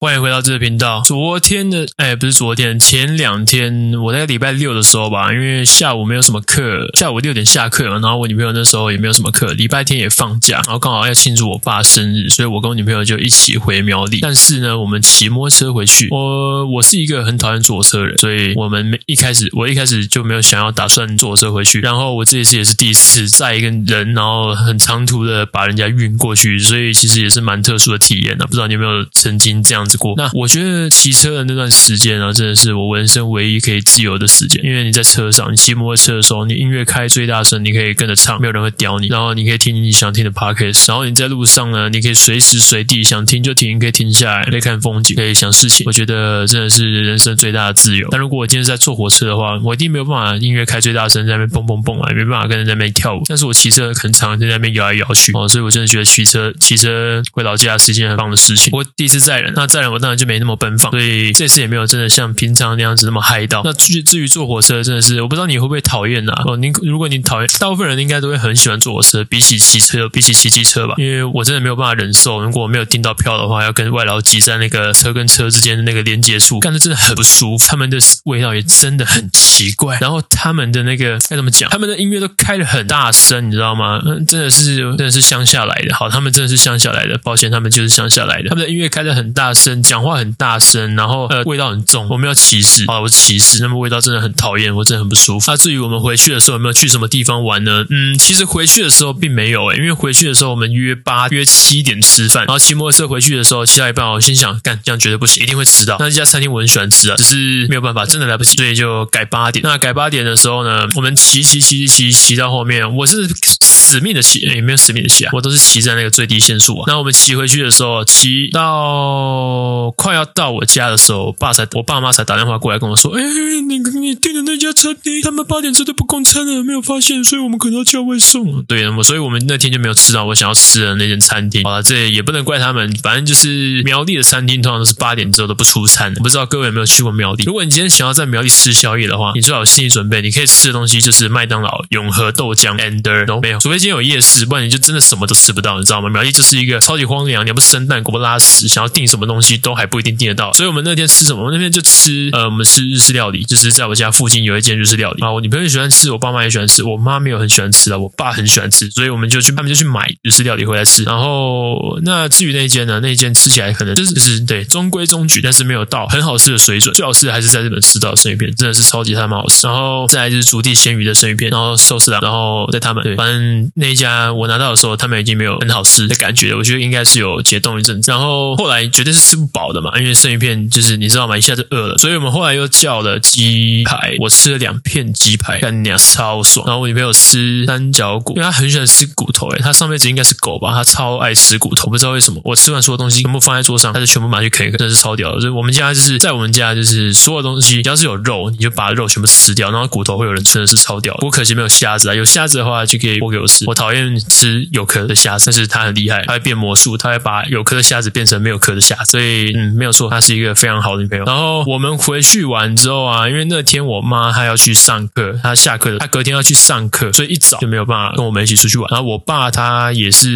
欢迎回到这个频道。昨天的，哎，不是昨天，前两天，我在礼拜六的时候吧，因为下午没有什么课，下午六点下课，然后我女朋友那时候也没有什么课，礼拜天也放假，然后刚好要庆祝我爸生日，所以我跟我女朋友就一起回苗栗。但是呢，我们骑摩托车回去，我我是一个很讨厌坐车人，所以我们一开始我一开始就没有想要打算坐车回去。然后我这一次也是第一次载一个人，然后很长途的把人家运过去，所以其实也是蛮特殊的体验的。不知道你有没有曾经这样过。那我觉得骑车的那段时间呢，真的是我人生唯一可以自由的时间。因为你在车上，你骑摩托车的时候，你音乐开最大声，你可以跟着唱，没有人会屌你。然后你可以听你想听的 podcast。然后你在路上呢，你可以随时随地想听就停，可以停下来，可以看风景，可以想事情。我觉得真的是人生最大的自由。但如果我今天在坐火车的话，我一定没有办法音乐开最大声，在那边蹦蹦蹦啊，没办法跟人在那边跳舞。但是我骑车很常在那边摇来摇去哦，所以我真的觉得骑车骑车回老家是一件很棒的事情。我第一次载人，那当然我当然就没那么奔放，所以这次也没有真的像平常那样子那么嗨到。那至于至于坐火车，真的是我不知道你会不会讨厌呐？哦，您如果你讨厌，大部分人应该都会很喜欢坐火车，比起骑车，比起骑机车吧。因为我真的没有办法忍受，如果我没有订到票的话，要跟外劳挤在那个车跟车之间的那个连接处，干的真的很不舒服。他们的味道也真的很奇怪，然后他们的那个该怎么讲？他们的音乐都开的很大声，你知道吗？嗯，真的是真的是乡下来的。好，他们真的是乡下来的。抱歉，他们就是乡下来的。他们的音乐开的很大声，讲话很大声，然后呃味道很重。我没有歧视，啊，我是歧视。那么味道真的很讨厌，我真的很不舒服。那至于我们回去的时候有没有去什么地方玩呢？嗯，其实回去的时候并没有诶，因为回去的时候我们约八约七点吃饭，然后骑摩托车回去的时候骑到一半，我心想干这样绝对不行，一定会迟到。那这家餐厅我很喜欢吃啊，只是没有办法，真的来不及，所以就改八点。那改八点的时候呢，我们骑骑骑骑骑到后面，我是死命的骑，也没有死命的骑啊，我都是骑在那个最低限速啊。那我们骑回去的时候，骑到快要到我家的时候，我爸才我爸妈才打电话过来跟我说：“哎，那个你餐厅，他们八点之后都不供餐了，没有发现，所以我们可能要叫外送。”对，那么所以我们那天就没有吃到我想要吃的那间餐厅。好了，这也不能怪他们，反正就是苗栗的餐厅通常都是八点之后都不出餐的。我不知道各位有没有去过苗栗？如果你今天想要在苗栗吃宵夜的话，你最好有心理准备，你可以吃的东西就是麦当劳、永和豆浆，and 都没有，除非今天有夜市，不然你就真的什么都吃不到，你知道吗？苗栗就是一个超级荒凉，你要不生蛋，狗不拉屎，想要订什么东西都还不一定订得到。所以我们那天吃什么？我们那天就吃，呃，我们吃日式料理，就是在我家附近有一间日式料理啊。我女朋友喜欢吃，我爸妈也喜欢吃，我妈没有很喜欢吃啊，我爸很喜欢吃，所以我们就去，他们就去买日式料理回来吃。然后那至于那一间呢？那一间吃起来可能就是是对中规中矩，但是没有到很好吃的水准。最好吃的还是在日本吃到的生鱼片，真的是超级他妈好吃。然后再来就是竹地鲜鱼的生鱼片，然后寿司郎，然后在他们对，反正那一家我拿到的时候，他们已经没有很好吃的感觉了，我觉得应该是有解冻一阵子。然后后来绝对是吃不饱的嘛，因为生鱼片就是你知道吗？一下就饿了，所以我们后来又叫了鸡排，我吃了两片鸡排，干娘超爽。然后我女朋友吃三角骨，因为她很喜欢吃骨头，诶，她上辈子应该是狗吧，她超爱吃骨头，不知道为什么。我吃完所有东西全部放在桌上，她就全部拿去啃一啃，真是超屌的。所以我们家就是在我们家就是所有东西，只要是有肉，你就把肉全部吃掉，然后骨头会有人真的是超屌的。不过可惜没有虾子啊，有虾子的话就可以剥给我吃。我讨厌吃有壳的虾，但是她很厉害，她会变魔术，她会把有壳的虾子变成没有壳的虾，所以嗯，没有错，她是一个非常好的女朋友。然后我们回去完之后啊，因为那天我妈还要去上课，他下课了，他隔天要去上课，所以一早就没有办法跟我们一起出去玩。然后我爸他也是，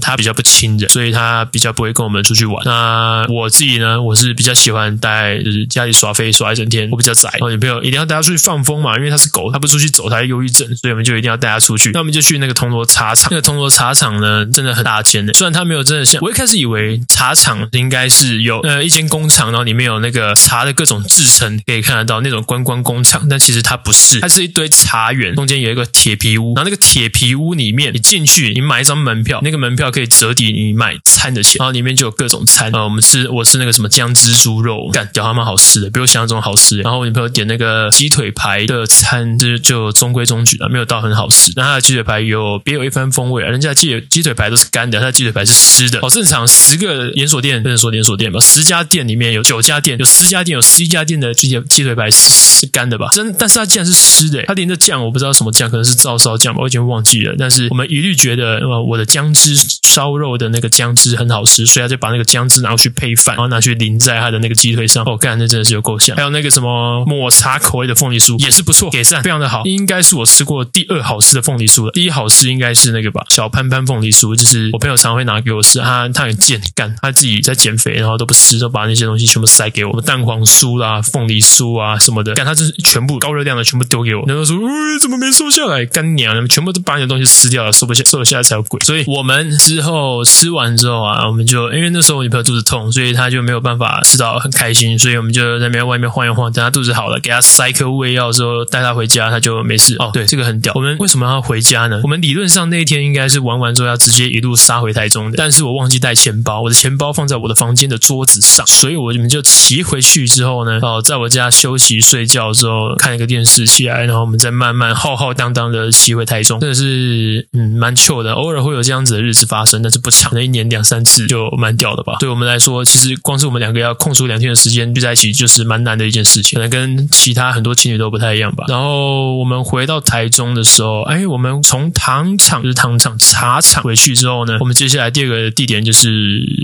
他比较不亲人，所以他比较不会跟我们出去玩。那我自己呢，我是比较喜欢待就是家里耍废耍一整天，我比较宅。然后女朋友一定要带他出去放风嘛，因为他是狗，他不出去走，他忧郁症，所以我们就一定要带他出去。那我们就去那个铜锣茶厂，那个铜锣茶厂呢，真的很大间的。虽然他没有真的像我一开始以为茶厂应该是有呃一间工厂，然后里面有那个茶的各种制成可以看得到那种观光工厂，但其实它不是，它是一堆茶园，中间有一个铁皮屋，然后那个铁皮屋里面你进去，你买一张门票，那个门票可以折抵你买餐的钱，然后里面就有各种餐。呃，我们吃我吃那个什么姜汁猪肉，干屌他妈好吃的，比我想象中好吃。然后我女朋友点那个鸡腿排的餐，就就中规中矩的，没有到很好吃。但它的鸡腿排有别有一番风味啊，人家鸡鸡腿排都是干的，它的鸡腿排是湿的。好正常，十个连锁店不能说连锁店吧，十家店里面有九家店，有十家店有十一家店的鸡鸡腿排是是干的吧？真，但是它竟然是湿的，它淋的酱我不知道什么酱，可能是照烧酱吧，我已经忘记了。但是我们一律觉得，呃，我的姜汁烧肉的那个姜汁很好吃，所以他就把那个姜汁拿过去配饭，然后拿去淋在他的那个鸡腿上。哦，干，那真的是有够香。还有那个什么抹茶口味的凤梨酥也是不错，给赞，非常的好，应该是我吃过第二好吃的凤梨酥了。第一好吃应该是那个吧，小潘潘凤梨酥，就是我朋友常会拿给我吃，他他很贱干，他自己在减肥，然后都不吃，都把那些东西全部塞给我，蛋黄酥啦、凤梨酥啊什么的，干他就是全部高热量的全部丢给我，然后说，哎，怎么没瘦下来？干娘，你们全部都把你的东西吃掉了，瘦不下，瘦得下来才有鬼。所以我们之后吃完之后啊，我们就因为那时候我女朋友肚子痛，所以她就没有办法吃到很开心，所以我们就在那边外面晃一晃，等她肚子好了，给她塞颗胃药之后，带她回家，她就没事。哦，对，这个很屌。我们为什么要回家呢？我们理论上那一天应该是玩完之后要直接一路杀回台中的，但是我忘记带钱包，我的钱包放在我的房间的桌子上，所以我们就骑回去之后呢，哦，在我家休息睡觉之后，看一个电视起来，然后我们再慢慢浩浩荡荡的骑回台中，真的是嗯蛮糗的，偶尔会有这样子的日子发生，但是不长，那一年两三次就蛮屌的吧。对我们来说，其实光是我们两个要空出两天的时间聚在一起，就是蛮难的一件事情，可能跟其他很多情侣都不太一样吧。然后我们回到台中的时候，哎，我们从糖厂就是糖厂茶厂回去之后呢，我们接下来第二个地点就是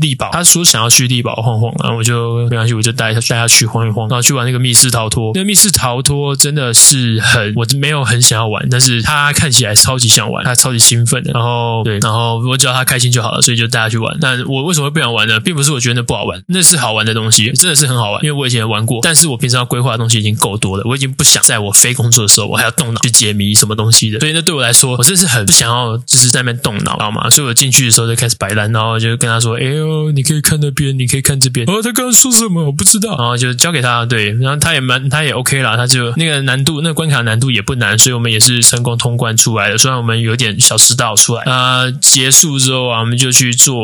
丽宝。他说想要去丽宝晃晃，然后我就没关系，我就带他带他去晃一晃，然后去玩那个密室逃脱。那个密室逃托真的是很，我没有很想要玩，但是他看起来超级想玩，他超级兴奋的。然后对，然后我只要他开心就好了，所以就带他去玩。但我为什么会不想玩呢？并不是我觉得那不好玩，那是好玩的东西，真的是很好玩，因为我以前玩过。但是我平常要规划的东西已经够多了，我已经不想在我非工作的时候，我还要动脑去解谜什么东西的。所以那对我来说，我真是很不想要，就是在那边动脑，知道吗？所以我进去的时候就开始摆烂，然后就跟他说：“哎呦，你可以看那边，你可以看这边。”哦，他刚刚说什么？我不知道。然后就交给他，对，然后他也蛮，他也 OK 啦，他就那个难度，那个关卡难度也不难，所以我们也是成功通关出来的。虽然我们有点小迟到出来。啊，结束之后啊，我们就去做，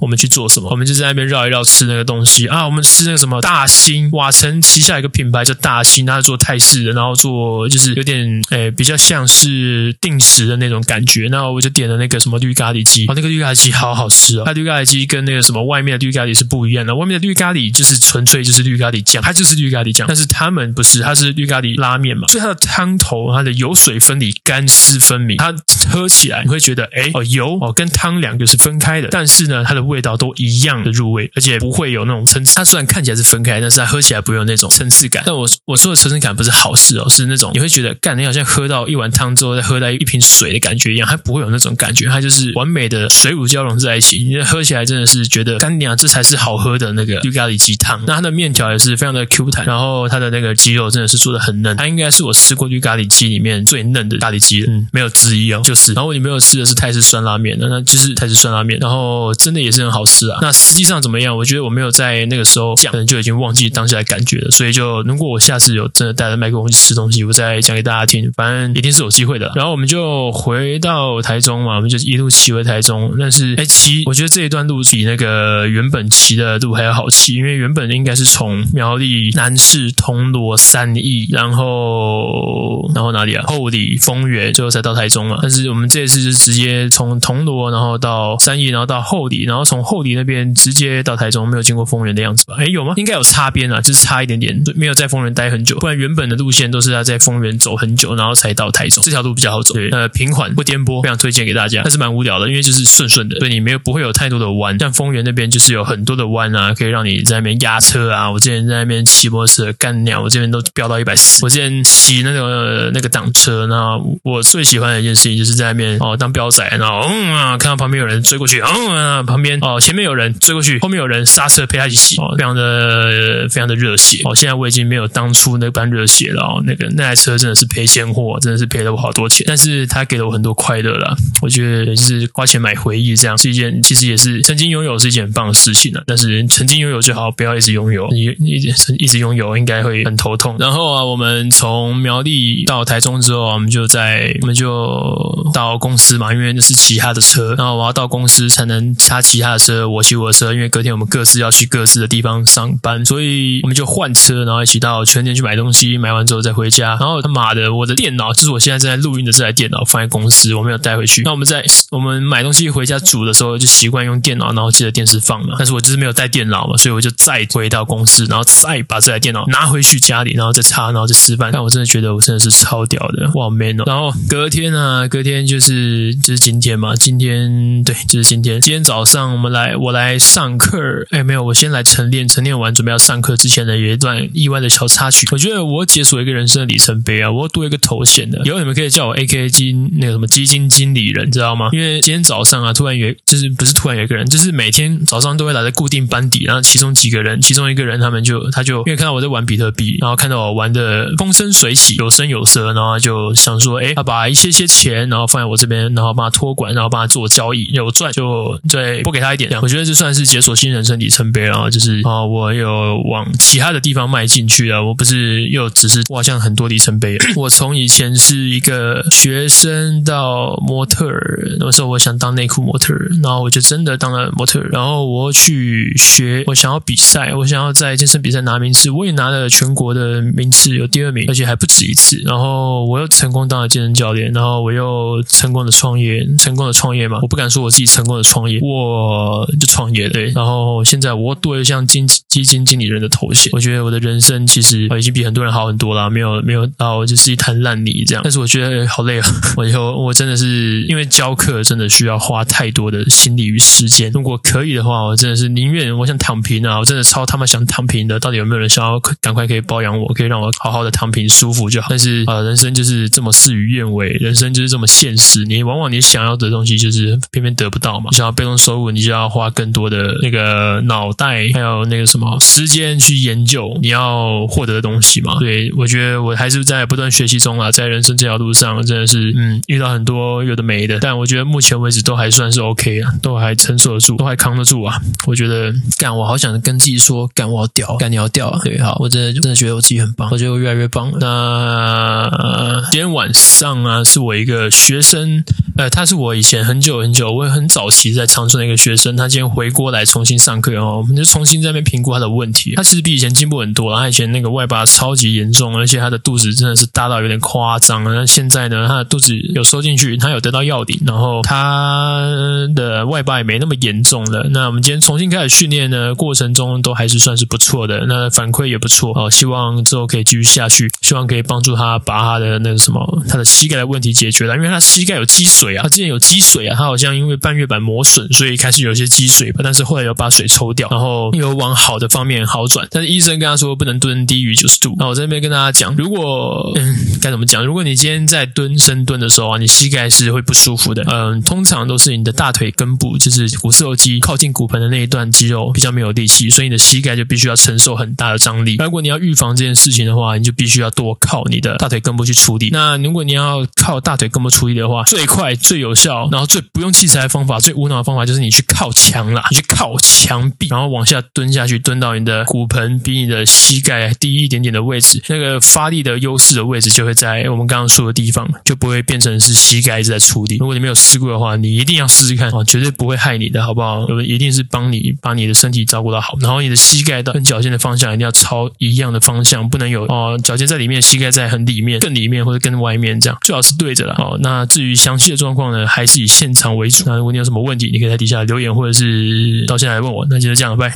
我们去做什么？我们就在那边绕一绕，吃那个东西啊。我们吃那个什么大兴瓦城旗下一个品牌叫大兴，他是做泰式的，然后做就是有点诶比较像是定时的那种感觉。那我就点了那个什么绿咖喱鸡，哦，那个绿咖喱鸡好好吃哦。它绿咖喱鸡跟那个什么外面的绿咖喱是不一样的，外面的绿咖喱就是纯粹就是绿咖喱酱，它就是绿咖喱酱。但是他们不是，它是绿咖喱拉面嘛，所以它的汤头它的油水分离，干湿分明，它喝起来你会觉得哎哦油哦跟汤两个是分开的，但是呢它的味道都一样的入味，而且不会有那种层次。它虽然看起来是分开，但是它喝起来不会有那种层次感。但我我说的层次感不是好事哦，是那种你会觉得干，你好像喝到一碗汤之后再喝到一瓶水的感觉一样，它不会有那种感觉，它就是完美的水乳交融在一起。你喝起来真的是觉得干娘这才是好喝的那个绿咖喱鸡汤。那它的面条也是非常的 Q 弹，然后它的那个鸡肉真的是做的很嫩，它应该是我吃过绿咖喱鸡里面最嫩的咖喱鸡了，嗯，没有之一哦，就是。然后我里面有吃的是泰式酸辣面，那那就是泰式酸辣面，然后真的也是很好吃啊。那实际上怎么样？我觉得我没有在那个时候讲，可能就已经忘记当下的感觉了。所以就如果我下次有真的带着麦克风去吃东西，我再讲给大家听，反正一定是有机会的。然后我们就回到台中嘛，我们就一路骑回台中。但是哎，骑我觉得这一段路比那个原本骑的路还要好骑，因为原本应该是从苗栗、南势、铜锣、三义，然后然后哪里啊？后里、丰原，最后才到台中嘛。但是我们这次是直接从铜锣，然后到三义，然后到后里，然后从后里那边直接到台中，没有经过丰原的样子吧？哎，有吗？应该有擦边啊，就是差一点点，没有在丰原待很久。不然原本的路线都是要在丰原走很久，然后才到台中。这条路比较好走，对，呃，平缓不颠簸，非常推荐给大家。但是蛮无聊的，因为就是顺顺的，所以你没有不会有太多的弯。像丰原那边就是有很多的弯啊，可以让你在那边压车啊。我之前在那边骑摩托车干鸟，我这边都飙到一百四。我之前骑那个那个挡车，那我最喜欢的一件事情就是在那边哦当飙仔，然后嗯啊看到旁边有人追过去，嗯啊旁边哦前面有人追过去，后面有人刹车陪他一起骑，哦非常的非常的热血。哦现在我已经没有当初那般热血了哦，那个那台车真的是赔钱货，真的是赔了我好多钱，但是他给了我很多快乐了。我觉得就是花钱买回忆，这样是一件其实也是曾经拥有是一件很棒的事情了。但是曾经拥有就好，不要一直拥有，你你一直一直拥有应该会很头痛。然后啊，我们从苗栗到台中之后，我们就在我们就到公司嘛，因为那是骑他的车，然后我要到公司才能他骑他的车，我骑我的车，因为隔天我们各自要去各自的地方上班，所以我们就换车，然后一起到全联去买东西，买完之后再回家。然后他妈的，我的电脑就是我现在正在录音的这台电脑放在公司，我没有带回去。那我们在我们买东西回家煮的时候，就习惯用电脑，然后接着电视放嘛。但是我就是没有带电脑嘛，所以我就再回到公司，然后再把这台电脑拿回去家里，然后再插，然后再吃饭。但我真的觉得我真的是超屌的，哇 man 哦！然后隔天啊，隔天就是就是今天嘛，今天对，就是今天。今天早上我们来，我来上课。哎，没有，我先来晨练，晨练完准备要上课之前呢，有一段意外的小插曲。我觉得我解锁一个人生的里程碑啊！我要多一个头衔的，以后你们可以叫我 AK A.K. 基那个什么基金经理人，知道吗？因为今天早上啊，突然有就是不是突然有一个人，就是每天早上都会来的固定班底，然后其中几个人，其中一个人他们就他就因为看到我在玩比特币，然后看到我玩的风生水起，有声有色，然后就想说，哎，他把一些些钱，然后放在我这边，然后帮他托管，然后帮他做交易，有赚就再拨给他一点。我觉得这算是解锁新人生里程碑啊，就是啊，我有往其他的地方迈进去了，我不是又只是哇，像很多里程碑。我从以前是一个学生到模特，那时候我想当内裤模特，然后我就真的当了模特，然后我去学，我想要比赛，我想要在健身比赛拿名次，我也拿了全国的名次，有第二名，而且还不止一次。然后我又成功当了健身教练，然后我又成功的创业，成功的创业嘛，我不敢说我自己成功的创业，我就创业。对，然后现在我多了一项基基金经理人的头衔，我觉得我的人生其实已经比很多人好很多了，没有没有到就是一滩烂泥这样。但是我觉得好累啊，我以后我真的是因为教课真的需要花太多的心力与时间。如果可以的话，我真的是宁愿我想躺平啊，我真的超他妈想躺平的。到底有没有人想要赶快可以包养我，我可以让我好好的躺平舒服就好？但是啊、人生就是这么事与愿违，人生就是这么现实。你往往你想要的东西就是偏偏得不到嘛。你想要被动收入，你就要花更多的那个脑袋，还有那个什么时间去研究你要获得的东西嘛。对，我觉得我还是在不断学习中啊，在人生这条路上真的是嗯遇到很多有的没的，但我觉得目前为止都还算是 OK 啊，都还承受得住，都还扛得住啊。我觉得干，我好想跟自己说，干我要屌，干你要屌啊！对，好，我真的真的觉得我自己很棒，我觉得我越来越棒了。那今天晚上啊，是我一个学生，呃，他是我以前很久很久，我也很早期在长春的一个学生，他今天回国来重新上课哦，我们就重新在那边评估他的问题。他其实比以前进步很多了，他以前那个外八超级严重，而且他的肚子真的是大到有点夸张。那现在呢，他的肚子有收进去，他有得到药顶，然后他的外八也没那么严重了。那我们今天重新开始训练呢，过程中都还是算是不错的，那反馈也不错哦。希望之后可以继续下去，希望可以帮助他把他的那个什么他的膝盖的问题解决了，因为他膝盖有积水水啊，他之前有积水啊，他好像因为半月板磨损，所以开始有些积水吧，但是后来又把水抽掉，然后又往好的方面好转。但是医生跟他说不能蹲低于九十度。那我在那边跟大家讲，如果嗯该怎么讲？如果你今天在蹲深蹲的时候啊，你膝盖是会不舒服的。嗯，通常都是你的大腿根部，就是股四头肌靠近骨盆的那一段肌肉比较没有力气，所以你的膝盖就必须要承受很大的张力。如果你要预防这件事情的话，你就必须要多靠你的大腿根部去处理。那如果你要靠大腿根部处理的话，最快、最有效，然后最不用器材的方法、最无脑的方法，就是你去靠墙啦，你去靠墙壁，然后往下蹲下去，蹲到你的骨盆比你的膝盖低一点点的位置，那个发力的优势的位置就会在我们刚刚说的地方，就不会变成是膝盖一直在处理。如果你没有试过的话，你一定要试试看啊，绝对不会害你的，好不好？一定是帮你把你的身体照顾到好，然后你的膝盖到跟脚尖的方向一定要朝一样的方向，不能有哦脚尖在里面，膝盖在很里面、更里面或者更外面这样，最好是对着了。哦，那至于详细的状况呢，还是以现场为主。那如果你有什么问题，你可以在底下留言，或者是到现在来问我。那就这样，拜。